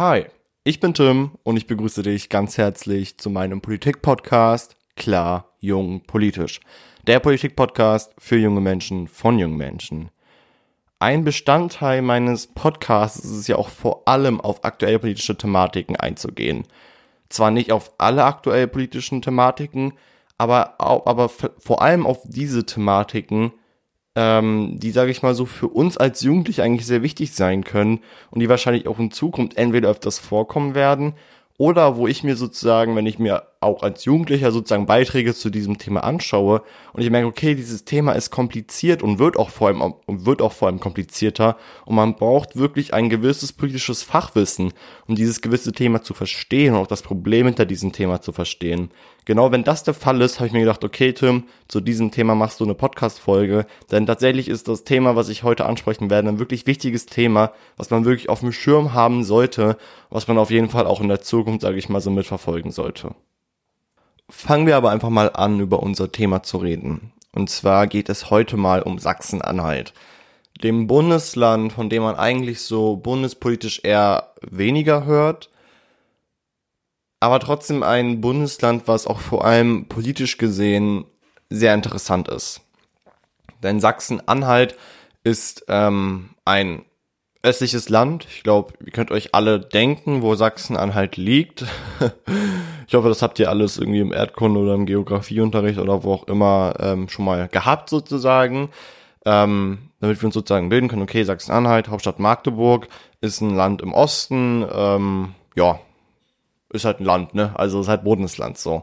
Hi, ich bin Tim und ich begrüße dich ganz herzlich zu meinem Politik-Podcast Klar, Jung, Politisch. Der Politik-Podcast für junge Menschen von jungen Menschen. Ein Bestandteil meines Podcasts ist es ja auch vor allem auf aktuelle politische Thematiken einzugehen. Zwar nicht auf alle aktuell politischen Thematiken, aber, aber vor allem auf diese Thematiken, ähm, die, sage ich mal so, für uns als Jugendliche eigentlich sehr wichtig sein können und die wahrscheinlich auch in Zukunft entweder öfters vorkommen werden oder wo ich mir sozusagen, wenn ich mir auch als Jugendlicher sozusagen Beiträge zu diesem Thema anschaue und ich merke, okay, dieses Thema ist kompliziert und wird auch vor allem, wird auch vor allem komplizierter und man braucht wirklich ein gewisses politisches Fachwissen, um dieses gewisse Thema zu verstehen und auch das Problem hinter diesem Thema zu verstehen. Genau wenn das der Fall ist, habe ich mir gedacht, okay, Tim, zu diesem Thema machst du eine Podcast-Folge, denn tatsächlich ist das Thema, was ich heute ansprechen werde, ein wirklich wichtiges Thema, was man wirklich auf dem Schirm haben sollte, was man auf jeden Fall auch in der Zukunft, sage ich mal, so mitverfolgen sollte. Fangen wir aber einfach mal an, über unser Thema zu reden. Und zwar geht es heute mal um Sachsen-Anhalt. Dem Bundesland, von dem man eigentlich so bundespolitisch eher weniger hört, aber trotzdem ein Bundesland, was auch vor allem politisch gesehen sehr interessant ist. Denn Sachsen-Anhalt ist ähm, ein östliches Land. Ich glaube, ihr könnt euch alle denken, wo Sachsen-Anhalt liegt. ich hoffe, das habt ihr alles irgendwie im Erdkunde oder im Geografieunterricht oder wo auch immer ähm, schon mal gehabt sozusagen. Ähm, damit wir uns sozusagen bilden können, okay, Sachsen-Anhalt, Hauptstadt Magdeburg, ist ein Land im Osten, ähm, ja, ist halt ein Land, ne? Also ist halt Bundesland so.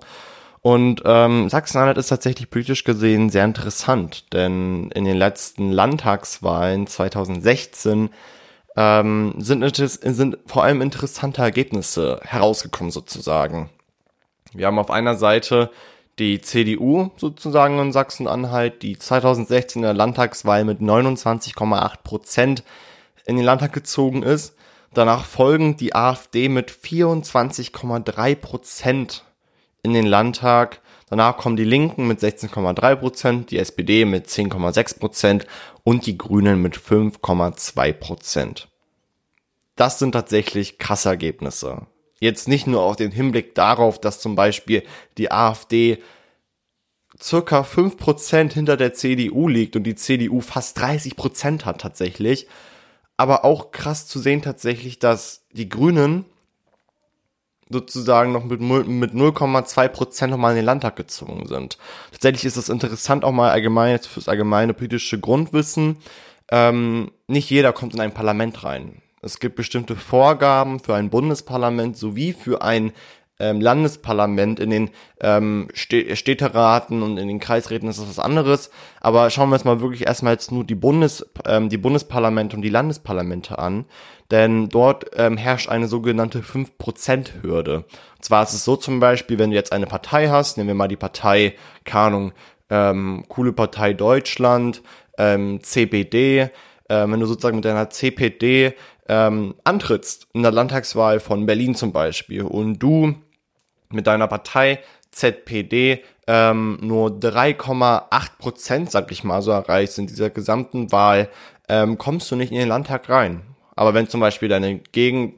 Und ähm, Sachsen-Anhalt ist tatsächlich politisch gesehen sehr interessant, denn in den letzten Landtagswahlen 2016 ähm, sind, sind vor allem interessante Ergebnisse herausgekommen sozusagen. Wir haben auf einer Seite die CDU sozusagen in Sachsen-Anhalt, die 2016 in der Landtagswahl mit 29,8 Prozent in den Landtag gezogen ist. Danach folgen die AfD mit 24,3 Prozent in den Landtag. Danach kommen die Linken mit 16,3 Prozent, die SPD mit 10,6 Prozent und die Grünen mit 5,2 Prozent. Das sind tatsächlich krasse Ergebnisse. Jetzt nicht nur auf den Hinblick darauf, dass zum Beispiel die AfD circa 5% hinter der CDU liegt und die CDU fast 30% hat tatsächlich, aber auch krass zu sehen tatsächlich, dass die Grünen sozusagen noch mit, mit 0,2 Prozent nochmal in den Landtag gezogen sind. Tatsächlich ist es interessant auch mal allgemein jetzt fürs allgemeine politische Grundwissen. Ähm, nicht jeder kommt in ein Parlament rein. Es gibt bestimmte Vorgaben für ein Bundesparlament sowie für ein ähm, Landesparlament, in den ähm, Städteraten und in den Kreisräten ist das was anderes. Aber schauen wir uns mal wirklich erstmal jetzt nur die Bundes, ähm, die Bundesparlamente und die Landesparlamente an. Denn dort ähm, herrscht eine sogenannte 5%-Hürde. Und zwar ist es so zum Beispiel, wenn du jetzt eine Partei hast, nehmen wir mal die Partei, keine Ahnung, ähm, coole Partei Deutschland, ähm, CPD, äh, wenn du sozusagen mit deiner CPD ähm, antrittst in der Landtagswahl von Berlin zum Beispiel und du mit deiner Partei ZPD ähm, nur 3,8 Prozent, sag ich mal, so erreichst in dieser gesamten Wahl, ähm, kommst du nicht in den Landtag rein. Aber wenn zum Beispiel deine Gegen,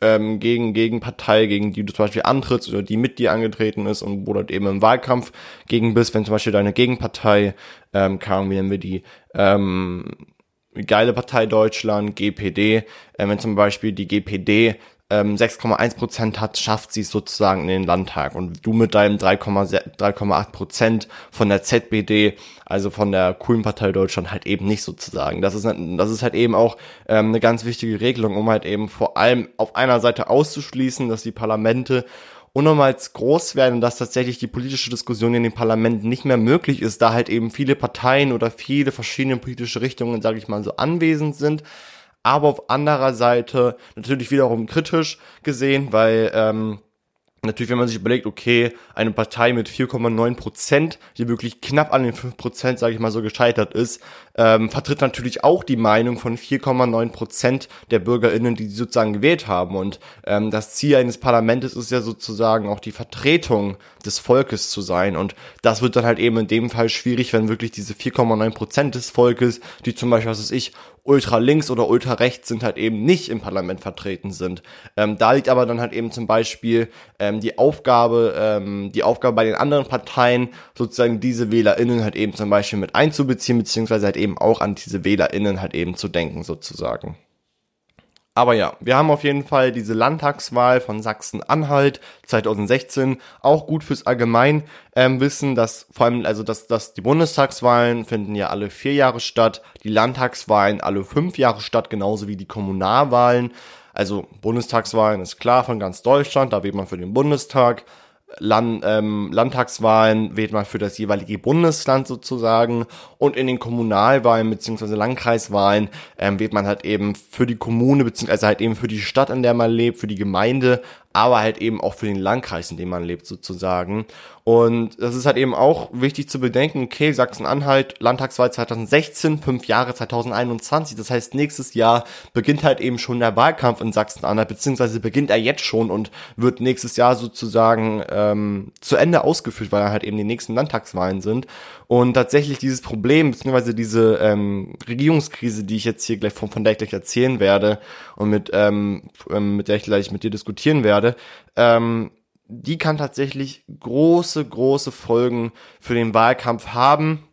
ähm, gegen, Gegenpartei, gegen die du zum Beispiel antrittst oder die mit dir angetreten ist und wo du eben im Wahlkampf gegen bist, wenn zum Beispiel deine Gegenpartei, ähm, kam, wie nennen wir die, ähm, geile Partei Deutschland, GPD, äh, wenn zum Beispiel die GPD ähm, 6,1 Prozent hat, schafft sie es sozusagen in den Landtag. Und du mit deinem 3,8 Prozent von der ZBD, also von der coolen Partei Deutschland, halt eben nicht sozusagen. Das ist, das ist halt eben auch ähm, eine ganz wichtige Regelung, um halt eben vor allem auf einer Seite auszuschließen, dass die Parlamente unnormals groß werden und dass tatsächlich die politische Diskussion in den Parlamenten nicht mehr möglich ist, da halt eben viele Parteien oder viele verschiedene politische Richtungen, sage ich mal so, anwesend sind. Aber auf anderer Seite natürlich wiederum kritisch gesehen, weil ähm, Natürlich, wenn man sich überlegt, okay, eine Partei mit 4,9 Prozent, die wirklich knapp an den 5 Prozent, sage ich mal so, gescheitert ist, ähm, vertritt natürlich auch die Meinung von 4,9 Prozent der BürgerInnen, die sie sozusagen gewählt haben. Und ähm, das Ziel eines Parlaments ist ja sozusagen auch die Vertretung des Volkes zu sein. Und das wird dann halt eben in dem Fall schwierig, wenn wirklich diese 4,9 Prozent des Volkes, die zum Beispiel, was weiß ich, ultra links oder ultra rechts sind, halt eben nicht im Parlament vertreten sind. Ähm, da liegt aber dann halt eben zum Beispiel ähm, die Aufgabe, ähm, die Aufgabe bei den anderen Parteien, sozusagen diese WählerInnen halt eben zum Beispiel mit einzubeziehen, beziehungsweise halt eben auch an diese WählerInnen halt eben zu denken, sozusagen. Aber ja, wir haben auf jeden Fall diese Landtagswahl von Sachsen-Anhalt 2016 auch gut fürs Allgemeinwissen, ähm, dass vor allem, also dass, dass die Bundestagswahlen finden ja alle vier Jahre statt, die Landtagswahlen alle fünf Jahre statt, genauso wie die Kommunalwahlen. Also Bundestagswahlen ist klar von ganz Deutschland, da wählt man für den Bundestag. Land, ähm, Landtagswahlen wählt man für das jeweilige Bundesland sozusagen und in den Kommunalwahlen beziehungsweise Landkreiswahlen ähm, wählt man halt eben für die Kommune beziehungsweise halt eben für die Stadt, in der man lebt, für die Gemeinde aber halt eben auch für den Landkreis, in dem man lebt sozusagen. Und das ist halt eben auch wichtig zu bedenken, okay, Sachsen-Anhalt, Landtagswahl 2016, fünf Jahre 2021, das heißt nächstes Jahr beginnt halt eben schon der Wahlkampf in Sachsen-Anhalt, beziehungsweise beginnt er jetzt schon und wird nächstes Jahr sozusagen ähm, zu Ende ausgeführt, weil halt eben die nächsten Landtagswahlen sind. Und tatsächlich dieses Problem, beziehungsweise diese ähm, Regierungskrise, die ich jetzt hier gleich von, von der ich gleich erzählen werde und mit, ähm, ähm mit der ich gleich mit dir diskutieren werde, werde, ähm, die kann tatsächlich große, große Folgen für den Wahlkampf haben,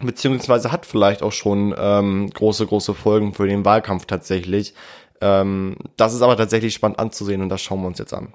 beziehungsweise hat vielleicht auch schon ähm, große, große Folgen für den Wahlkampf tatsächlich. Ähm, das ist aber tatsächlich spannend anzusehen und das schauen wir uns jetzt an.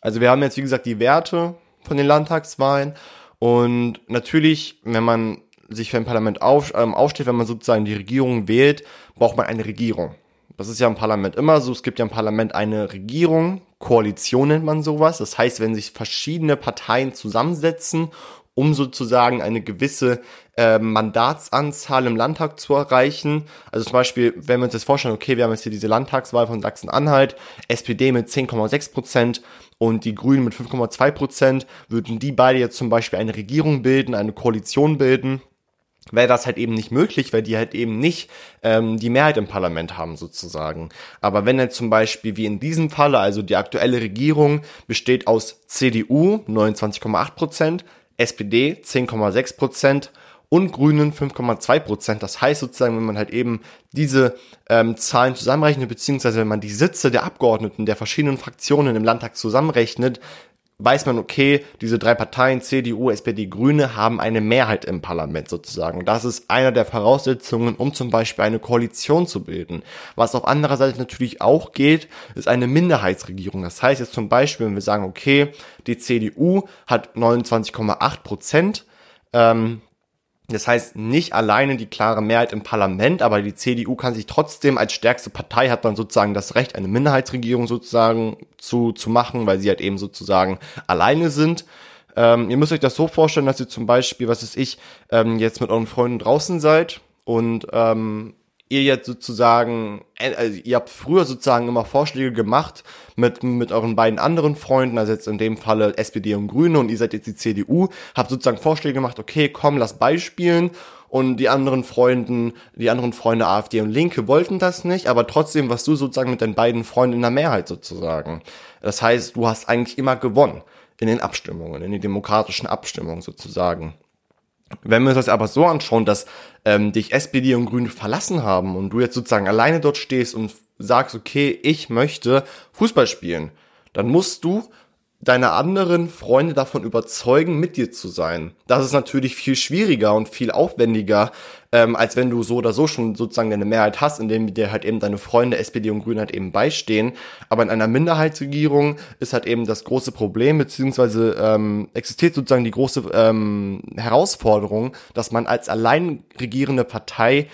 Also wir haben jetzt, wie gesagt, die Werte von den Landtagswahlen und natürlich, wenn man sich für ein Parlament auf, ähm, aufsteht, wenn man sozusagen die Regierung wählt, braucht man eine Regierung. Das ist ja im Parlament immer so. Es gibt ja im Parlament eine Regierung, Koalition nennt man sowas. Das heißt, wenn sich verschiedene Parteien zusammensetzen, um sozusagen eine gewisse äh, Mandatsanzahl im Landtag zu erreichen. Also zum Beispiel, wenn wir uns jetzt vorstellen, okay, wir haben jetzt hier diese Landtagswahl von Sachsen-Anhalt, SPD mit 10,6 Prozent und die Grünen mit 5,2 Prozent, würden die beide jetzt zum Beispiel eine Regierung bilden, eine Koalition bilden wäre das halt eben nicht möglich, weil die halt eben nicht ähm, die Mehrheit im Parlament haben sozusagen. Aber wenn jetzt zum Beispiel wie in diesem Falle, also die aktuelle Regierung besteht aus CDU 29,8 Prozent, SPD 10,6 Prozent und Grünen 5,2 Prozent. Das heißt sozusagen, wenn man halt eben diese ähm, Zahlen zusammenrechnet, beziehungsweise wenn man die Sitze der Abgeordneten der verschiedenen Fraktionen im Landtag zusammenrechnet, weiß man, okay, diese drei Parteien, CDU, SPD, Grüne, haben eine Mehrheit im Parlament sozusagen. Das ist einer der Voraussetzungen, um zum Beispiel eine Koalition zu bilden. Was auf anderer Seite natürlich auch geht, ist eine Minderheitsregierung. Das heißt jetzt zum Beispiel, wenn wir sagen, okay, die CDU hat 29,8 Prozent, ähm, das heißt, nicht alleine die klare Mehrheit im Parlament, aber die CDU kann sich trotzdem als stärkste Partei hat dann sozusagen das Recht, eine Minderheitsregierung sozusagen zu, zu machen, weil sie halt eben sozusagen alleine sind. Ähm, ihr müsst euch das so vorstellen, dass ihr zum Beispiel, was ist ich, ähm, jetzt mit euren Freunden draußen seid und ähm, ihr jetzt sozusagen, äh, also ihr habt früher sozusagen immer Vorschläge gemacht mit, mit euren beiden anderen Freunden, also jetzt in dem Falle SPD und Grüne und ihr seid jetzt die CDU, habt sozusagen Vorschläge gemacht, okay, komm, lass beispielen und die anderen Freunden, die anderen Freunde AfD und Linke wollten das nicht, aber trotzdem warst du sozusagen mit deinen beiden Freunden in der Mehrheit sozusagen. Das heißt, du hast eigentlich immer gewonnen in den Abstimmungen, in den demokratischen Abstimmungen sozusagen. Wenn wir uns das aber so anschauen, dass ähm, dich SPD und Grüne verlassen haben und du jetzt sozusagen alleine dort stehst und sagst, okay, ich möchte Fußball spielen, dann musst du deine anderen Freunde davon überzeugen, mit dir zu sein. Das ist natürlich viel schwieriger und viel aufwendiger, ähm, als wenn du so oder so schon sozusagen deine Mehrheit hast, indem dir halt eben deine Freunde SPD und Grüne halt eben beistehen. Aber in einer Minderheitsregierung ist halt eben das große Problem, beziehungsweise ähm, existiert sozusagen die große ähm, Herausforderung, dass man als allein regierende Partei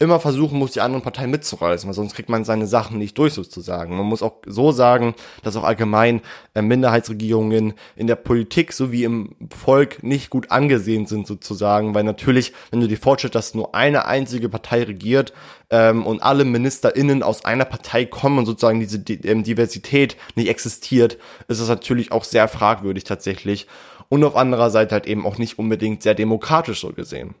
immer versuchen muss, die anderen Parteien mitzureißen, weil sonst kriegt man seine Sachen nicht durch sozusagen. Man muss auch so sagen, dass auch allgemein äh, Minderheitsregierungen in der Politik sowie im Volk nicht gut angesehen sind sozusagen, weil natürlich, wenn du dir vorstellst, dass nur eine einzige Partei regiert ähm, und alle MinisterInnen aus einer Partei kommen und sozusagen diese ähm, Diversität nicht existiert, ist das natürlich auch sehr fragwürdig tatsächlich und auf anderer Seite halt eben auch nicht unbedingt sehr demokratisch so gesehen.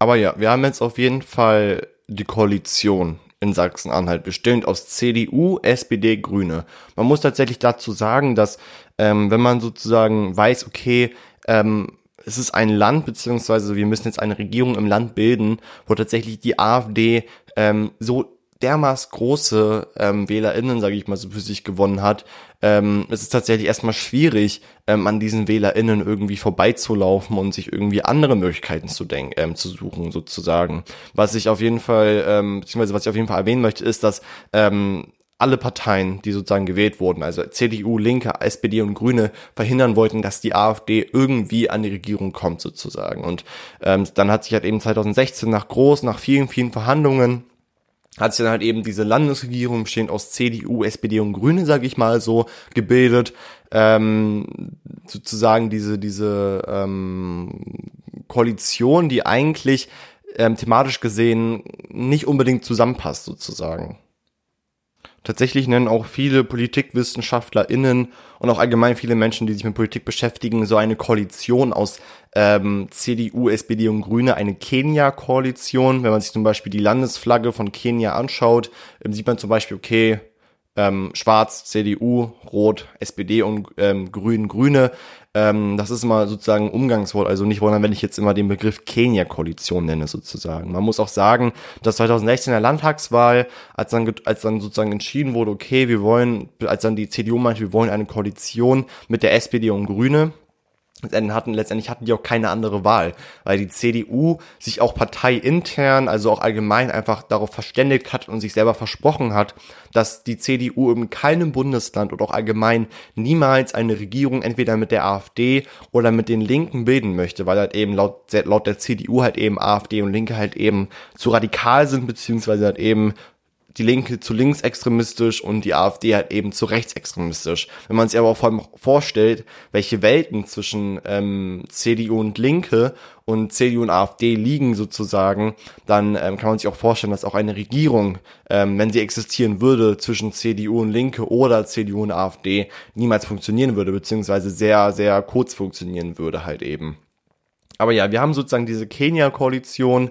Aber ja, wir haben jetzt auf jeden Fall die Koalition in Sachsen-Anhalt, bestehend aus CDU, SPD, Grüne. Man muss tatsächlich dazu sagen, dass ähm, wenn man sozusagen weiß, okay, ähm, es ist ein Land, beziehungsweise wir müssen jetzt eine Regierung im Land bilden, wo tatsächlich die AfD ähm, so dermaßen große ähm, WählerInnen, sage ich mal, so für sich gewonnen hat, ähm, es ist tatsächlich erstmal schwierig, ähm, an diesen WählerInnen irgendwie vorbeizulaufen und sich irgendwie andere Möglichkeiten zu denken, ähm, zu suchen, sozusagen. Was ich auf jeden Fall, ähm, beziehungsweise was ich auf jeden Fall erwähnen möchte, ist, dass ähm, alle Parteien, die sozusagen gewählt wurden, also CDU, Linke, SPD und Grüne, verhindern wollten, dass die AfD irgendwie an die Regierung kommt sozusagen. Und ähm, dann hat sich halt eben 2016 nach groß, nach vielen, vielen Verhandlungen hat sich dann halt eben diese Landesregierung bestehend aus CDU, SPD und Grüne, sage ich mal so, gebildet. Ähm, sozusagen diese diese ähm, Koalition, die eigentlich ähm, thematisch gesehen nicht unbedingt zusammenpasst, sozusagen. Tatsächlich nennen auch viele PolitikwissenschaftlerInnen und auch allgemein viele Menschen, die sich mit Politik beschäftigen, so eine Koalition aus ähm, CDU, SPD und Grüne, eine Kenia-Koalition. Wenn man sich zum Beispiel die Landesflagge von Kenia anschaut, ähm, sieht man zum Beispiel, okay, ähm, Schwarz, CDU, Rot, SPD und ähm, Grün, Grüne. Ähm, das ist immer sozusagen Umgangswort, also nicht wundern, wenn ich jetzt immer den Begriff Kenia-Koalition nenne sozusagen. Man muss auch sagen, dass 2016 der Landtagswahl, als dann, als dann sozusagen entschieden wurde, okay, wir wollen, als dann die CDU meinte, wir wollen eine Koalition mit der SPD und Grüne, hatten, letztendlich hatten die auch keine andere Wahl, weil die CDU sich auch parteiintern, also auch allgemein einfach darauf verständigt hat und sich selber versprochen hat, dass die CDU in keinem Bundesland oder auch allgemein niemals eine Regierung entweder mit der AfD oder mit den Linken bilden möchte, weil halt eben laut, laut der CDU halt eben AfD und Linke halt eben zu radikal sind, beziehungsweise halt eben die Linke zu linksextremistisch und die AfD halt eben zu rechtsextremistisch. Wenn man sich aber vor allem vorstellt, welche Welten zwischen ähm, CDU und Linke und CDU und AfD liegen sozusagen, dann ähm, kann man sich auch vorstellen, dass auch eine Regierung, ähm, wenn sie existieren würde, zwischen CDU und Linke oder CDU und AfD niemals funktionieren würde, beziehungsweise sehr, sehr kurz funktionieren würde halt eben. Aber ja, wir haben sozusagen diese Kenia-Koalition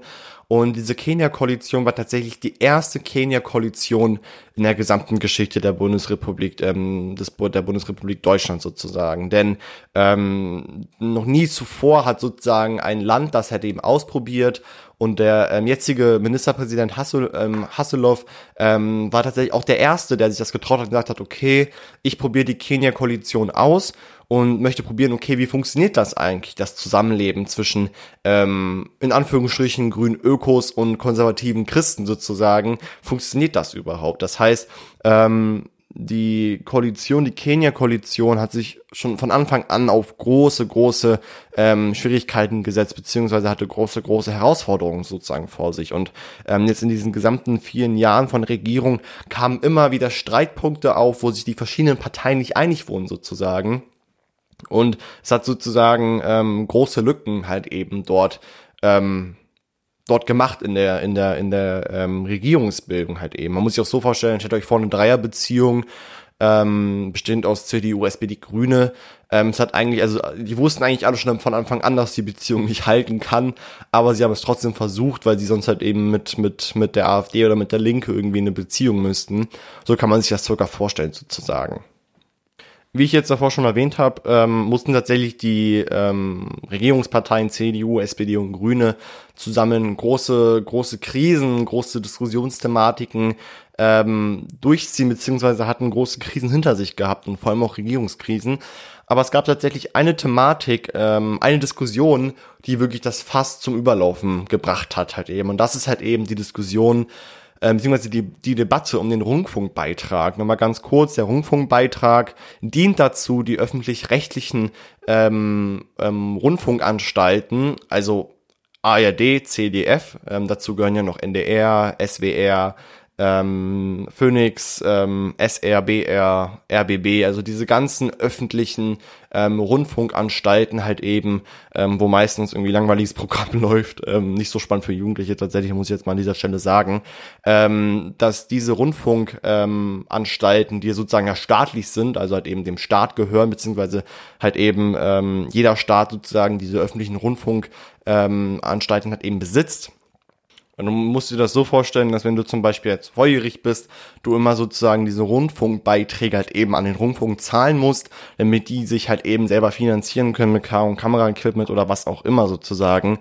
und diese Kenia-Koalition war tatsächlich die erste Kenia-Koalition in der gesamten Geschichte der Bundesrepublik, ähm, des, der Bundesrepublik Deutschland sozusagen. Denn ähm, noch nie zuvor hat sozusagen ein Land das halt eben ausprobiert und der ähm, jetzige Ministerpräsident ähm, Hasselhoff ähm, war tatsächlich auch der Erste, der sich das getraut hat und gesagt hat, okay, ich probiere die Kenia-Koalition aus und möchte probieren, okay, wie funktioniert das eigentlich, das Zusammenleben zwischen ähm, in Anführungsstrichen grünen Ökos und konservativen Christen sozusagen, funktioniert das überhaupt? Das heißt, ähm, die Koalition, die Kenia-Koalition hat sich schon von Anfang an auf große, große ähm, Schwierigkeiten gesetzt, beziehungsweise hatte große, große Herausforderungen sozusagen vor sich. Und ähm, jetzt in diesen gesamten vielen Jahren von Regierung kamen immer wieder Streitpunkte auf, wo sich die verschiedenen Parteien nicht einig wurden sozusagen. Und es hat sozusagen ähm, große Lücken halt eben dort ähm, dort gemacht in der in der in der ähm, Regierungsbildung halt eben. Man muss sich auch so vorstellen, stellt euch vor eine Dreierbeziehung ähm, bestehend aus CDU, SPD, Grüne. Ähm, es hat eigentlich, also die wussten eigentlich alle schon von Anfang an, dass die Beziehung nicht halten kann, aber sie haben es trotzdem versucht, weil sie sonst halt eben mit mit mit der AfD oder mit der Linke irgendwie eine Beziehung müssten. So kann man sich das sogar vorstellen sozusagen. Wie ich jetzt davor schon erwähnt habe, ähm, mussten tatsächlich die ähm, Regierungsparteien CDU, SPD und Grüne zusammen große, große Krisen, große Diskussionsthematiken ähm, durchziehen, beziehungsweise hatten große Krisen hinter sich gehabt und vor allem auch Regierungskrisen. Aber es gab tatsächlich eine Thematik, ähm, eine Diskussion, die wirklich das Fass zum Überlaufen gebracht hat halt eben. Und das ist halt eben die Diskussion äh, beziehungsweise die, die Debatte um den Rundfunkbeitrag. Nochmal ganz kurz, der Rundfunkbeitrag dient dazu, die öffentlich-rechtlichen ähm, ähm, Rundfunkanstalten, also ARD, CDF, ähm, dazu gehören ja noch NDR, SWR, ähm, Phoenix, ähm, SRBR, RBB, also diese ganzen öffentlichen ähm, Rundfunkanstalten halt eben, ähm, wo meistens irgendwie langweiliges Programm läuft, ähm, nicht so spannend für Jugendliche tatsächlich, muss ich jetzt mal an dieser Stelle sagen, ähm, dass diese Rundfunkanstalten, ähm, die sozusagen ja staatlich sind, also halt eben dem Staat gehören, beziehungsweise halt eben ähm, jeder Staat sozusagen diese öffentlichen Rundfunkanstalten ähm, hat eben besitzt, und du musst dir das so vorstellen, dass wenn du zum Beispiel jetzt volljährig bist, du immer sozusagen diese Rundfunkbeiträge halt eben an den Rundfunk zahlen musst, damit die sich halt eben selber finanzieren können mit K- und Kameraequipment oder was auch immer sozusagen.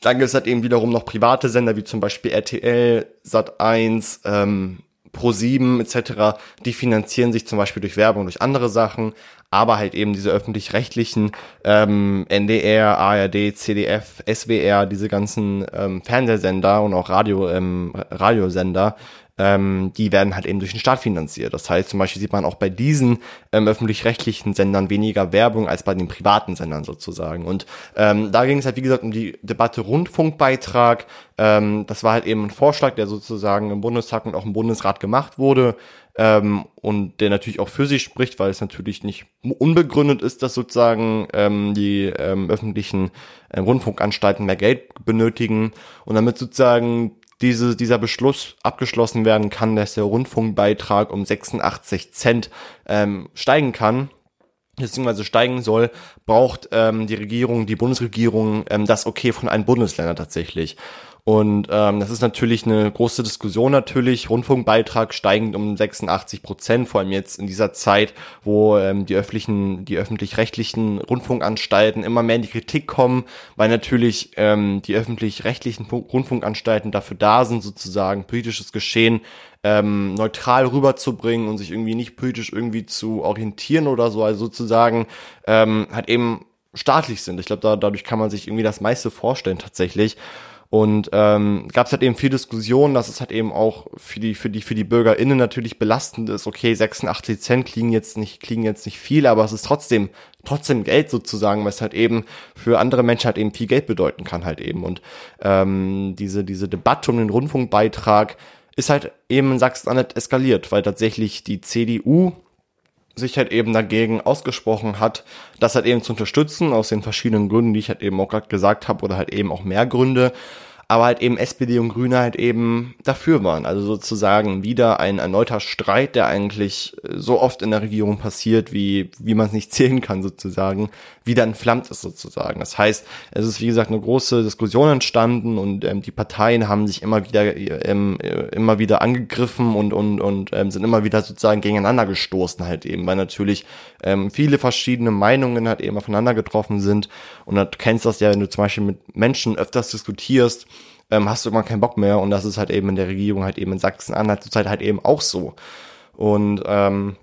Dann gibt es halt eben wiederum noch private Sender wie zum Beispiel RTL, Sat1, ähm, Pro7 etc., die finanzieren sich zum Beispiel durch Werbung, durch andere Sachen, aber halt eben diese öffentlich-rechtlichen ähm, NDR, ARD, CDF, SWR, diese ganzen ähm, Fernsehsender und auch Radio, ähm, Radiosender, ähm, die werden halt eben durch den Staat finanziert. Das heißt, zum Beispiel sieht man auch bei diesen ähm, öffentlich-rechtlichen Sendern weniger Werbung als bei den privaten Sendern sozusagen. Und ähm, da ging es halt, wie gesagt, um die Debatte Rundfunkbeitrag. Ähm, das war halt eben ein Vorschlag, der sozusagen im Bundestag und auch im Bundesrat gemacht wurde. Ähm, und der natürlich auch für sich spricht, weil es natürlich nicht unbegründet ist, dass sozusagen ähm, die ähm, öffentlichen äh, Rundfunkanstalten mehr Geld benötigen und damit sozusagen diese, dieser Beschluss abgeschlossen werden kann, dass der Rundfunkbeitrag um 86 Cent ähm, steigen kann, beziehungsweise steigen soll, braucht ähm, die Regierung, die Bundesregierung ähm, das Okay von allen Bundesländern tatsächlich. Und ähm, das ist natürlich eine große Diskussion natürlich. Rundfunkbeitrag steigend um 86 Prozent, vor allem jetzt in dieser Zeit, wo ähm, die öffentlichen, die öffentlich-rechtlichen Rundfunkanstalten immer mehr in die Kritik kommen, weil natürlich ähm, die öffentlich-rechtlichen Rundfunkanstalten dafür da sind, sozusagen politisches Geschehen ähm, neutral rüberzubringen und sich irgendwie nicht politisch irgendwie zu orientieren oder so, also sozusagen ähm, halt eben staatlich sind. Ich glaube, da, dadurch kann man sich irgendwie das meiste vorstellen tatsächlich. Und ähm, gab es halt eben viel Diskussion, dass es halt eben auch für die für die für die BürgerInnen natürlich belastend ist. Okay, 86 Cent klingen jetzt nicht klingen jetzt nicht viel, aber es ist trotzdem trotzdem Geld sozusagen, was halt eben für andere Menschen halt eben viel Geld bedeuten kann halt eben. Und ähm, diese diese Debatte um den Rundfunkbeitrag ist halt eben in Sachsen-Anhalt eskaliert, weil tatsächlich die CDU sich halt eben dagegen ausgesprochen hat, das halt eben zu unterstützen, aus den verschiedenen Gründen, die ich halt eben auch gerade gesagt habe, oder halt eben auch mehr Gründe aber halt eben SPD und Grüne halt eben dafür waren. Also sozusagen wieder ein erneuter Streit, der eigentlich so oft in der Regierung passiert, wie, wie man es nicht zählen kann sozusagen, wieder entflammt ist sozusagen. Das heißt, es ist wie gesagt eine große Diskussion entstanden und ähm, die Parteien haben sich immer wieder ähm, immer wieder angegriffen und und und ähm, sind immer wieder sozusagen gegeneinander gestoßen halt eben, weil natürlich ähm, viele verschiedene Meinungen halt eben aufeinander getroffen sind und du kennst das ja, wenn du zum Beispiel mit Menschen öfters diskutierst, ähm, hast du immer keinen Bock mehr und das ist halt eben in der Regierung halt eben in Sachsen-Anhalt zurzeit halt eben auch so. Und ähm,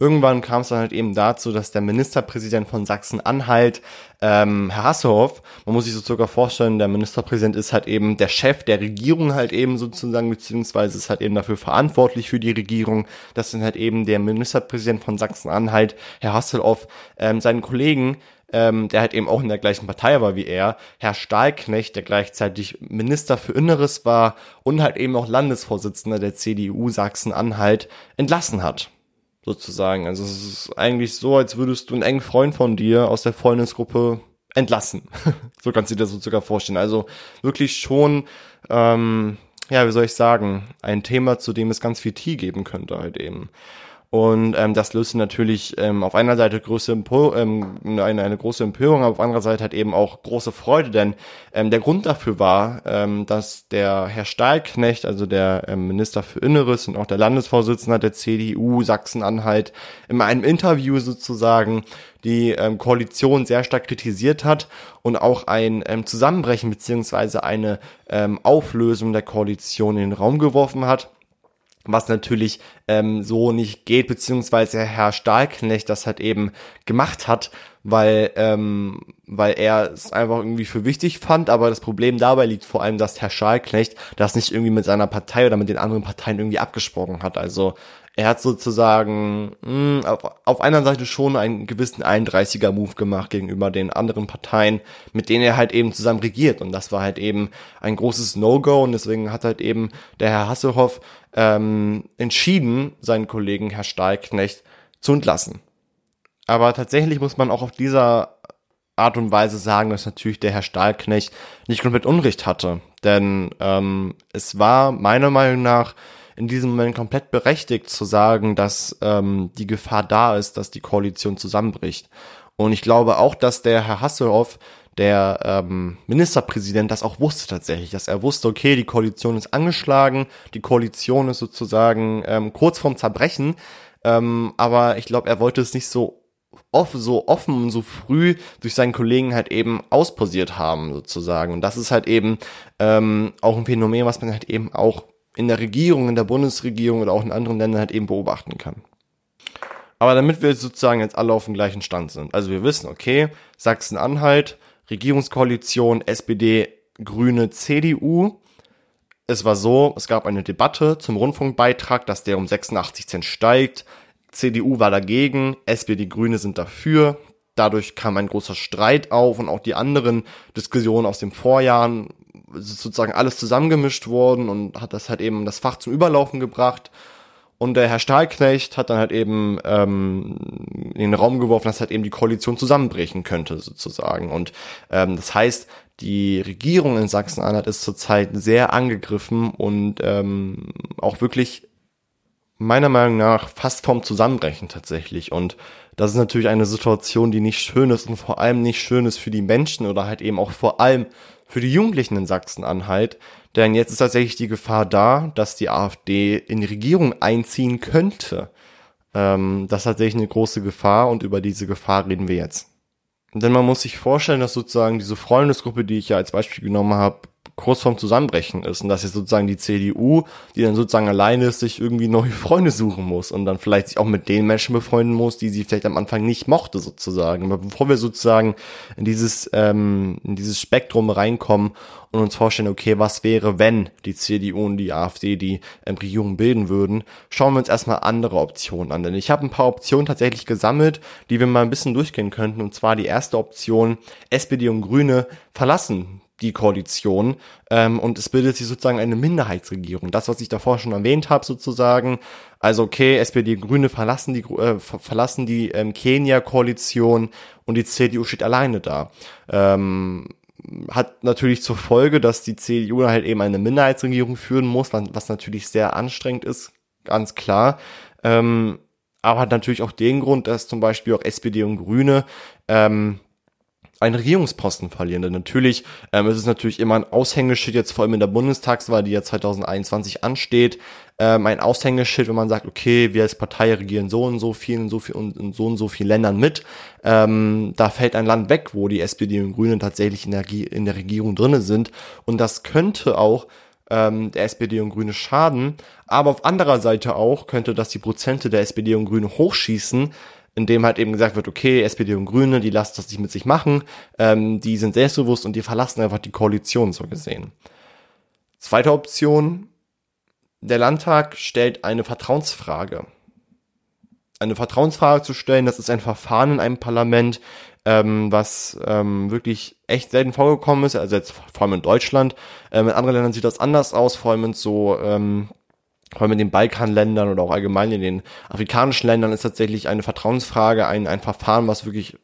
irgendwann kam es dann halt eben dazu, dass der Ministerpräsident von Sachsen-Anhalt, ähm, Herr Hasselhoff, man muss sich so sogar vorstellen, der Ministerpräsident ist halt eben der Chef der Regierung halt eben sozusagen, beziehungsweise ist halt eben dafür verantwortlich für die Regierung. Das sind halt eben der Ministerpräsident von Sachsen-Anhalt, Herr Hasselhoff, ähm, seinen Kollegen ähm, der halt eben auch in der gleichen Partei war wie er, Herr Stahlknecht, der gleichzeitig Minister für Inneres war und halt eben auch Landesvorsitzender der CDU Sachsen-Anhalt entlassen hat. Sozusagen. Also es ist eigentlich so, als würdest du einen engen Freund von dir aus der Freundesgruppe entlassen. so kannst du dir das so sogar vorstellen. Also wirklich schon, ähm, ja, wie soll ich sagen, ein Thema, zu dem es ganz viel Tee geben könnte halt eben. Und ähm, das löste natürlich ähm, auf einer Seite große Empo ähm, eine, eine große Empörung, aber auf anderer Seite hat eben auch große Freude, denn ähm, der Grund dafür war, ähm, dass der Herr Stahlknecht, also der ähm, Minister für Inneres und auch der Landesvorsitzende der CDU Sachsen-Anhalt, in einem Interview sozusagen die ähm, Koalition sehr stark kritisiert hat und auch ein ähm, Zusammenbrechen beziehungsweise eine ähm, Auflösung der Koalition in den Raum geworfen hat was natürlich ähm, so nicht geht, beziehungsweise Herr Stahlknecht das halt eben gemacht hat, weil, ähm, weil er es einfach irgendwie für wichtig fand. Aber das Problem dabei liegt vor allem, dass Herr Stahlknecht das nicht irgendwie mit seiner Partei oder mit den anderen Parteien irgendwie abgesprochen hat. Also er hat sozusagen mh, hm, auf, auf einer Seite schon einen gewissen 31er-Move gemacht gegenüber den anderen Parteien, mit denen er halt eben zusammen regiert. Und das war halt eben ein großes No-Go und deswegen hat halt eben der Herr Hasselhoff ähm, entschieden, seinen Kollegen Herr Stahlknecht zu entlassen. Aber tatsächlich muss man auch auf dieser Art und Weise sagen, dass natürlich der Herr Stahlknecht nicht komplett Unrecht hatte. Denn ähm, es war meiner Meinung nach in diesem Moment komplett berechtigt zu sagen, dass ähm, die Gefahr da ist, dass die Koalition zusammenbricht. Und ich glaube auch, dass der Herr Hasselhoff, der ähm, Ministerpräsident, das auch wusste tatsächlich, dass er wusste, okay, die Koalition ist angeschlagen, die Koalition ist sozusagen ähm, kurz vorm Zerbrechen, ähm, aber ich glaube, er wollte es nicht so offen, so offen und so früh durch seinen Kollegen halt eben ausposiert haben, sozusagen. Und das ist halt eben ähm, auch ein Phänomen, was man halt eben auch in der Regierung, in der Bundesregierung oder auch in anderen Ländern halt eben beobachten kann. Aber damit wir sozusagen jetzt alle auf dem gleichen Stand sind. Also wir wissen, okay, Sachsen-Anhalt, Regierungskoalition, SPD, Grüne, CDU. Es war so, es gab eine Debatte zum Rundfunkbeitrag, dass der um 86 Cent steigt. CDU war dagegen, SPD, Grüne sind dafür. Dadurch kam ein großer Streit auf und auch die anderen Diskussionen aus den Vorjahren sozusagen alles zusammengemischt worden und hat das halt eben das Fach zum Überlaufen gebracht. Und der Herr Stahlknecht hat dann halt eben ähm, in den Raum geworfen, dass halt eben die Koalition zusammenbrechen könnte, sozusagen. Und ähm, das heißt, die Regierung in Sachsen-Anhalt ist zurzeit sehr angegriffen und ähm, auch wirklich meiner Meinung nach fast vorm Zusammenbrechen tatsächlich. Und das ist natürlich eine Situation, die nicht schön ist und vor allem nicht schön ist für die Menschen oder halt eben auch vor allem für die Jugendlichen in Sachsen-Anhalt. Denn jetzt ist tatsächlich die Gefahr da, dass die AfD in die Regierung einziehen könnte. Ähm, das ist tatsächlich eine große Gefahr und über diese Gefahr reden wir jetzt. Denn man muss sich vorstellen, dass sozusagen diese Freundesgruppe, die ich ja als Beispiel genommen habe, kurz vorm Zusammenbrechen ist und dass jetzt sozusagen die CDU, die dann sozusagen alleine ist, sich irgendwie neue Freunde suchen muss und dann vielleicht sich auch mit den Menschen befreunden muss, die sie vielleicht am Anfang nicht mochte sozusagen. Aber bevor wir sozusagen in dieses ähm, in dieses Spektrum reinkommen und uns vorstellen, okay, was wäre, wenn die CDU und die AfD die ähm, Regierung bilden würden, schauen wir uns erstmal andere Optionen an. Denn ich habe ein paar Optionen tatsächlich gesammelt, die wir mal ein bisschen durchgehen könnten. Und zwar die erste Option, SPD und Grüne verlassen die Koalition ähm, und es bildet sich sozusagen eine Minderheitsregierung. Das, was ich davor schon erwähnt habe, sozusagen. Also okay, SPD Grüne verlassen die äh, verlassen die ähm, Kenia-Koalition und die CDU steht alleine da. Ähm, hat natürlich zur Folge, dass die CDU halt eben eine Minderheitsregierung führen muss, was natürlich sehr anstrengend ist, ganz klar. Ähm, aber hat natürlich auch den Grund, dass zum Beispiel auch SPD und Grüne ähm, einen Regierungsposten verlieren. Denn natürlich ähm, ist es natürlich immer ein Aushängeschild, jetzt vor allem in der Bundestagswahl, die ja 2021 ansteht, ähm, ein Aushängeschild, wenn man sagt, okay, wir als Partei regieren so und so viel in so viel und in so und so vielen Ländern mit. Ähm, da fällt ein Land weg, wo die SPD und Grüne tatsächlich in der, in der Regierung drinne sind. Und das könnte auch ähm, der SPD und Grüne schaden. Aber auf anderer Seite auch könnte das die Prozente der SPD und Grüne hochschießen, in dem halt eben gesagt wird, okay, SPD und Grüne, die lassen das nicht mit sich machen, ähm, die sind selbstbewusst und die verlassen einfach die Koalition so gesehen. Zweite Option, der Landtag stellt eine Vertrauensfrage. Eine Vertrauensfrage zu stellen, das ist ein Verfahren in einem Parlament, ähm, was ähm, wirklich echt selten vorgekommen ist, also jetzt vor allem in Deutschland. Ähm, in anderen Ländern sieht das anders aus, vor allem in so ähm, vor allem in den Balkanländern oder auch allgemein in den afrikanischen Ländern ist tatsächlich eine Vertrauensfrage, ein, ein Verfahren, was wirklich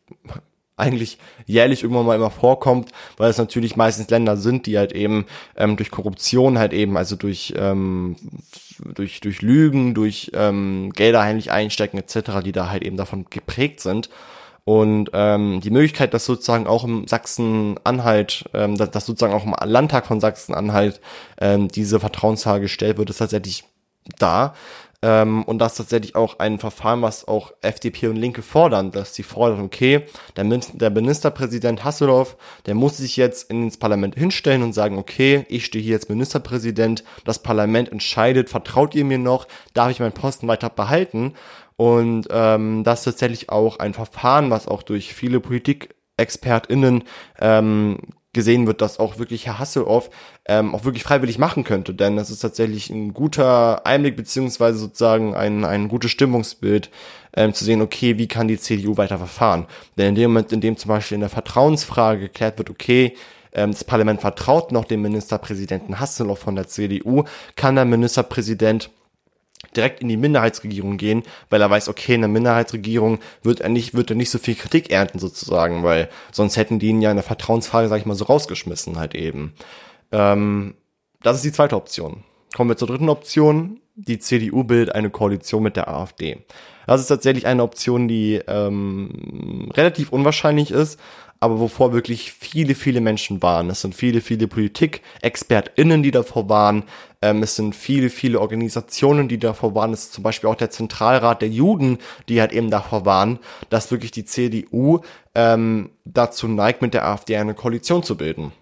eigentlich jährlich irgendwann mal immer vorkommt, weil es natürlich meistens Länder sind, die halt eben ähm, durch Korruption halt eben, also durch ähm, durch durch Lügen, durch ähm, Gelder heimlich einstecken etc., die da halt eben davon geprägt sind. Und ähm, die Möglichkeit, dass sozusagen auch im Sachsen-Anhalt, ähm, dass, dass sozusagen auch im Landtag von Sachsen-Anhalt ähm, diese Vertrauensfrage gestellt wird, ist tatsächlich da. Ähm, und das ist tatsächlich auch ein Verfahren, was auch FDP und Linke fordern, dass sie fordern, okay, der, der Ministerpräsident Hasselhoff, der muss sich jetzt ins Parlament hinstellen und sagen, okay, ich stehe hier jetzt Ministerpräsident, das Parlament entscheidet, vertraut ihr mir noch, darf ich meinen Posten weiter behalten? Und ähm, das ist tatsächlich auch ein Verfahren, was auch durch viele PolitikexpertInnen ähm, gesehen wird, dass auch wirklich Herr Hasselhoff ähm, auch wirklich freiwillig machen könnte, denn das ist tatsächlich ein guter Einblick beziehungsweise sozusagen ein, ein gutes Stimmungsbild ähm, zu sehen, okay, wie kann die CDU weiter verfahren? Denn in dem Moment, in dem zum Beispiel in der Vertrauensfrage geklärt wird, okay, ähm, das Parlament vertraut noch dem Ministerpräsidenten Hasselhoff von der CDU, kann der Ministerpräsident direkt in die Minderheitsregierung gehen, weil er weiß, okay, in der Minderheitsregierung wird er nicht, wird er nicht so viel Kritik ernten sozusagen, weil sonst hätten die ihn ja in der Vertrauensfrage, sag ich mal, so rausgeschmissen halt eben. Ähm, das ist die zweite Option. Kommen wir zur dritten Option. Die CDU bildet eine Koalition mit der AfD. Das ist tatsächlich eine Option, die ähm, relativ unwahrscheinlich ist, aber wovor wirklich viele, viele Menschen waren. Es sind viele, viele Politik-ExpertInnen, die davor waren. Ähm, es sind viele, viele Organisationen, die davor waren. Es ist zum Beispiel auch der Zentralrat der Juden, die halt eben davor waren, dass wirklich die CDU ähm, dazu neigt, mit der AfD eine Koalition zu bilden.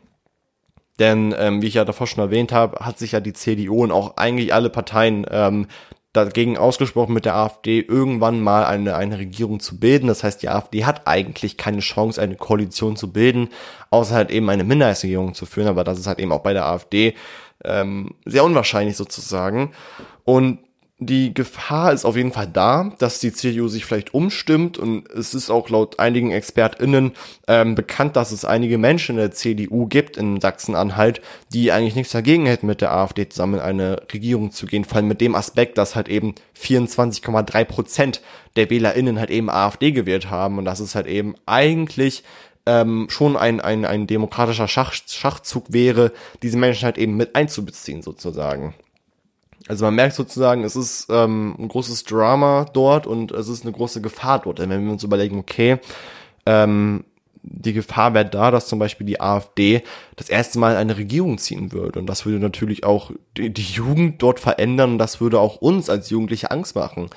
Denn, ähm, wie ich ja davor schon erwähnt habe, hat sich ja die CDU und auch eigentlich alle Parteien ähm, dagegen ausgesprochen, mit der AfD irgendwann mal eine, eine Regierung zu bilden. Das heißt, die AfD hat eigentlich keine Chance, eine Koalition zu bilden, außer halt eben eine Minderheitsregierung zu führen. Aber das ist halt eben auch bei der AfD ähm, sehr unwahrscheinlich sozusagen. Und die Gefahr ist auf jeden Fall da, dass die CDU sich vielleicht umstimmt und es ist auch laut einigen ExpertInnen ähm, bekannt, dass es einige Menschen in der CDU gibt in Sachsen-Anhalt, die eigentlich nichts dagegen hätten, mit der AfD zusammen in eine Regierung zu gehen, vor allem mit dem Aspekt, dass halt eben 24,3 Prozent der WählerInnen halt eben AfD gewählt haben und das ist halt eben eigentlich ähm, schon ein, ein, ein demokratischer Schach, Schachzug wäre, diese Menschen halt eben mit einzubeziehen sozusagen. Also man merkt sozusagen, es ist ähm, ein großes Drama dort und es ist eine große Gefahr dort. Denn wenn wir uns überlegen, okay, ähm, die Gefahr wäre da, dass zum Beispiel die AfD das erste Mal eine Regierung ziehen würde. Und das würde natürlich auch die, die Jugend dort verändern und das würde auch uns als Jugendliche Angst machen.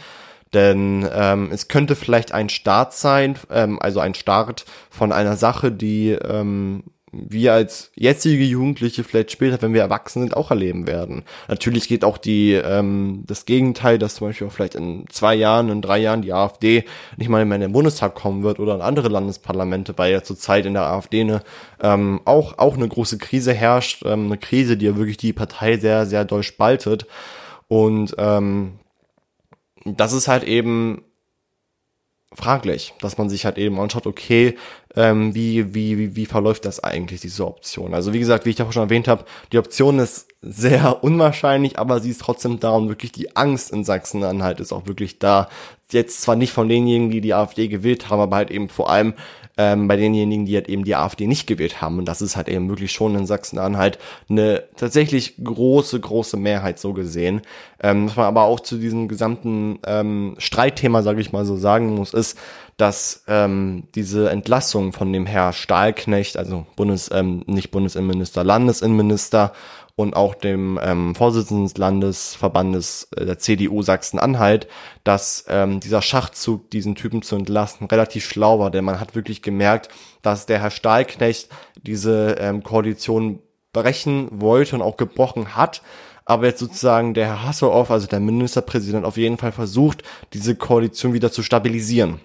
Denn ähm, es könnte vielleicht ein Start sein, ähm, also ein Start von einer Sache, die ähm, wir als jetzige Jugendliche vielleicht später, wenn wir erwachsen sind, auch erleben werden. Natürlich geht auch die ähm, das Gegenteil, dass zum Beispiel auch vielleicht in zwei Jahren, in drei Jahren die AfD nicht mal mehr in den Bundestag kommen wird oder in andere Landesparlamente, weil ja zurzeit in der AfD eine, ähm, auch auch eine große Krise herrscht, ähm, eine Krise, die ja wirklich die Partei sehr sehr doll spaltet und ähm, das ist halt eben fraglich, dass man sich halt eben anschaut, okay, ähm, wie, wie, wie, wie verläuft das eigentlich, diese Option? Also wie gesagt, wie ich davor schon erwähnt habe, die Option ist sehr unwahrscheinlich, aber sie ist trotzdem da und wirklich die Angst in Sachsen-Anhalt ist auch wirklich da. Jetzt zwar nicht von denjenigen, die die AfD gewählt haben, aber halt eben vor allem ähm, bei denjenigen, die halt eben die AfD nicht gewählt haben. Und das ist halt eben wirklich schon in Sachsen-Anhalt eine tatsächlich große, große Mehrheit so gesehen. Ähm, was man aber auch zu diesem gesamten ähm, Streitthema, sage ich mal so, sagen muss, ist, dass ähm, diese Entlassung von dem Herr Stahlknecht, also Bundes, ähm, nicht Bundesinnenminister, Landesinnenminister und auch dem ähm, Vorsitzenden des Landesverbandes äh, der CDU Sachsen-Anhalt, dass ähm, dieser Schachzug, diesen Typen zu entlassen, relativ schlau war, denn man hat wirklich gemerkt, dass der Herr Stahlknecht diese ähm, Koalition brechen wollte und auch gebrochen hat, aber jetzt sozusagen der Herr Hasselhoff, also der Ministerpräsident, auf jeden Fall versucht, diese Koalition wieder zu stabilisieren.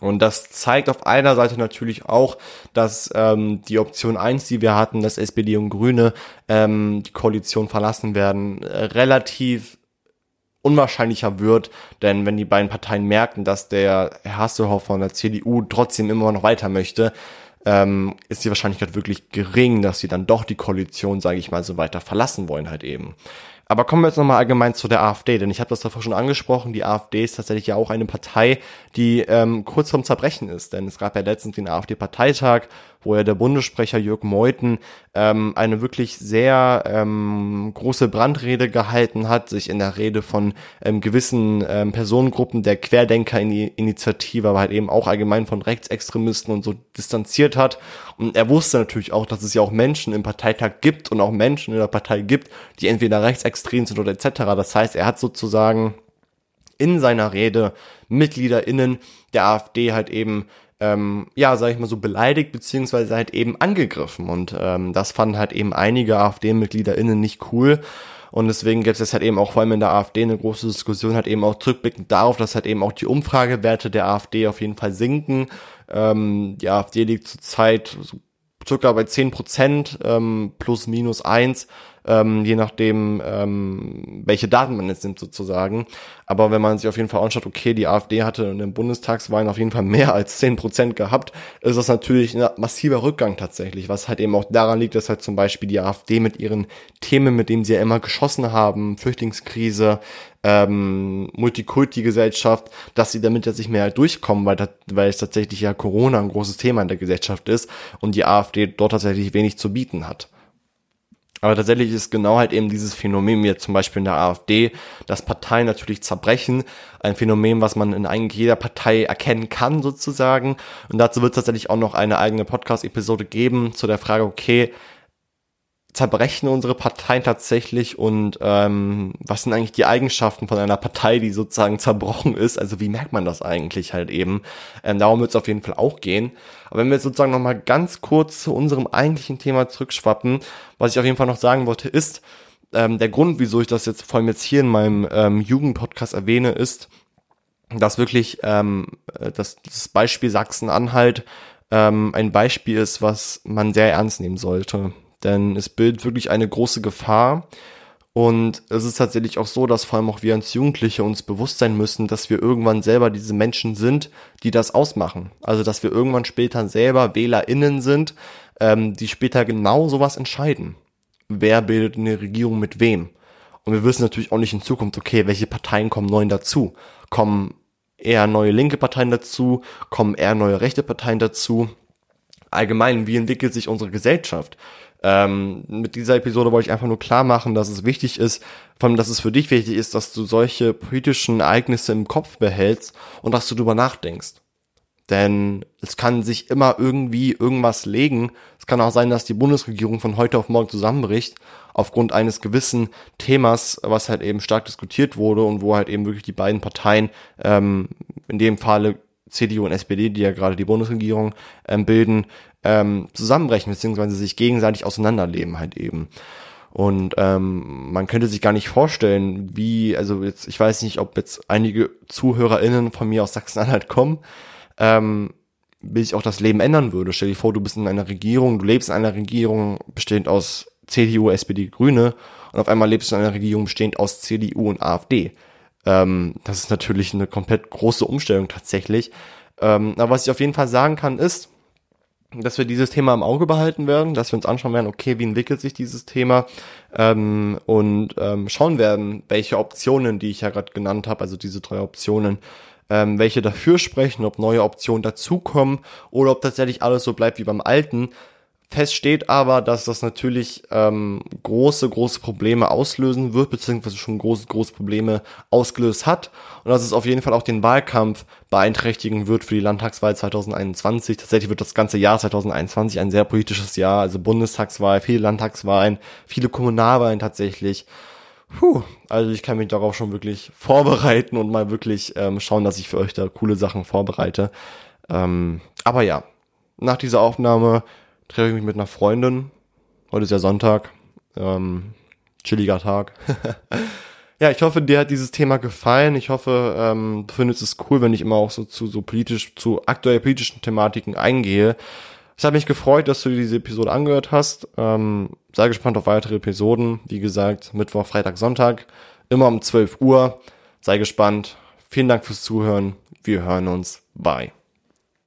Und das zeigt auf einer Seite natürlich auch, dass ähm, die Option eins, die wir hatten, dass SPD und Grüne ähm, die Koalition verlassen werden, äh, relativ unwahrscheinlicher wird, denn wenn die beiden Parteien merken, dass der Herr Hasselhoff von der CDU trotzdem immer noch weiter möchte, ähm, ist die Wahrscheinlichkeit wirklich gering, dass sie dann doch die Koalition, sage ich mal, so weiter verlassen wollen halt eben. Aber kommen wir jetzt nochmal allgemein zu der AfD, denn ich habe das davor schon angesprochen, die AfD ist tatsächlich ja auch eine Partei, die ähm, kurz vorm Zerbrechen ist, denn es gab ja letztens den AfD-Parteitag, wo ja der Bundessprecher Jörg Meuthen ähm, eine wirklich sehr ähm, große Brandrede gehalten hat, sich in der Rede von ähm, gewissen ähm, Personengruppen der Querdenker-Initiative, aber halt eben auch allgemein von Rechtsextremisten und so distanziert hat. Und er wusste natürlich auch, dass es ja auch Menschen im Parteitag gibt und auch Menschen in der Partei gibt, die entweder rechtsextrem sind oder etc. Das heißt, er hat sozusagen in seiner Rede MitgliederInnen der AfD halt eben ähm, ja, sag ich mal so, beleidigt, beziehungsweise halt eben angegriffen. Und ähm, das fanden halt eben einige AfD-MitgliederInnen nicht cool. Und deswegen gibt es jetzt halt eben auch vor allem in der AfD eine große Diskussion, halt eben auch zurückblickend darauf, dass halt eben auch die Umfragewerte der AfD auf jeden Fall sinken. Ähm, die AfD liegt zurzeit so circa bei 10 Prozent, ähm, plus minus eins ähm, je nachdem, ähm, welche Daten man jetzt nimmt sozusagen. Aber wenn man sich auf jeden Fall anschaut, okay, die AfD hatte in den Bundestagswahlen auf jeden Fall mehr als zehn Prozent gehabt, ist das natürlich ein massiver Rückgang tatsächlich, was halt eben auch daran liegt, dass halt zum Beispiel die AfD mit ihren Themen, mit denen sie ja immer geschossen haben, Flüchtlingskrise, ähm, Multikulti-Gesellschaft, dass sie damit jetzt nicht mehr halt durchkommen, weil, das, weil es tatsächlich ja Corona ein großes Thema in der Gesellschaft ist und die AfD dort tatsächlich wenig zu bieten hat. Aber tatsächlich ist genau halt eben dieses Phänomen, wie zum Beispiel in der AfD, dass Parteien natürlich zerbrechen. Ein Phänomen, was man in eigentlich jeder Partei erkennen kann, sozusagen. Und dazu wird es tatsächlich auch noch eine eigene Podcast-Episode geben zu der Frage, okay, zerbrechen unsere Parteien tatsächlich und ähm, was sind eigentlich die Eigenschaften von einer Partei, die sozusagen zerbrochen ist? Also wie merkt man das eigentlich halt eben? Ähm, darum wird es auf jeden Fall auch gehen. Aber wenn wir jetzt sozusagen nochmal ganz kurz zu unserem eigentlichen Thema zurückschwappen, was ich auf jeden Fall noch sagen wollte, ist, ähm, der Grund, wieso ich das jetzt vor allem jetzt hier in meinem ähm, Jugendpodcast erwähne, ist, dass wirklich ähm, das, das Beispiel Sachsen-Anhalt ähm, ein Beispiel ist, was man sehr ernst nehmen sollte denn es bildet wirklich eine große Gefahr. Und es ist tatsächlich auch so, dass vor allem auch wir als Jugendliche uns bewusst sein müssen, dass wir irgendwann selber diese Menschen sind, die das ausmachen. Also dass wir irgendwann später selber WählerInnen sind, ähm, die später genau sowas entscheiden. Wer bildet eine Regierung mit wem? Und wir wissen natürlich auch nicht in Zukunft, okay, welche Parteien kommen neu dazu? Kommen eher neue linke Parteien dazu? Kommen eher neue rechte Parteien dazu? Allgemein, wie entwickelt sich unsere Gesellschaft? Ähm, mit dieser Episode wollte ich einfach nur klar machen, dass es wichtig ist, vor allem, dass es für dich wichtig ist, dass du solche politischen Ereignisse im Kopf behältst und dass du darüber nachdenkst. Denn es kann sich immer irgendwie irgendwas legen. Es kann auch sein, dass die Bundesregierung von heute auf morgen zusammenbricht, aufgrund eines gewissen Themas, was halt eben stark diskutiert wurde und wo halt eben wirklich die beiden Parteien, ähm, in dem Falle CDU und SPD, die ja gerade die Bundesregierung ähm, bilden, ähm, zusammenbrechen, beziehungsweise sich gegenseitig auseinanderleben halt eben. Und ähm, man könnte sich gar nicht vorstellen, wie, also jetzt, ich weiß nicht, ob jetzt einige ZuhörerInnen von mir aus Sachsen-Anhalt kommen, ähm, wie sich auch das Leben ändern würde. Stell dir vor, du bist in einer Regierung, du lebst in einer Regierung bestehend aus CDU, SPD, Grüne und auf einmal lebst du in einer Regierung bestehend aus CDU und AfD. Ähm, das ist natürlich eine komplett große Umstellung tatsächlich. Ähm, aber was ich auf jeden Fall sagen kann, ist, dass wir dieses Thema im Auge behalten werden, dass wir uns anschauen werden, okay, wie entwickelt sich dieses Thema ähm, und ähm, schauen werden, welche Optionen, die ich ja gerade genannt habe, also diese drei Optionen, ähm, welche dafür sprechen, ob neue Optionen dazukommen oder ob tatsächlich alles so bleibt wie beim alten. Fest steht aber, dass das natürlich ähm, große, große Probleme auslösen wird, beziehungsweise schon große, große Probleme ausgelöst hat. Und dass es auf jeden Fall auch den Wahlkampf beeinträchtigen wird für die Landtagswahl 2021. Tatsächlich wird das ganze Jahr 2021 ein sehr politisches Jahr, also Bundestagswahl, viele Landtagswahlen, viele Kommunalwahlen tatsächlich. Puh, also ich kann mich darauf schon wirklich vorbereiten und mal wirklich ähm, schauen, dass ich für euch da coole Sachen vorbereite. Ähm, aber ja, nach dieser Aufnahme treffe ich mich mit einer Freundin. Heute ist ja Sonntag. Ähm, chilliger Tag. ja, ich hoffe, dir hat dieses Thema gefallen. Ich hoffe, ähm, du findest es cool, wenn ich immer auch so zu so politisch, zu aktuell politischen Thematiken eingehe. Es hat mich gefreut, dass du diese Episode angehört hast. Ähm, sei gespannt auf weitere Episoden. Wie gesagt, Mittwoch, Freitag, Sonntag. Immer um 12 Uhr. Sei gespannt. Vielen Dank fürs Zuhören. Wir hören uns. Bye.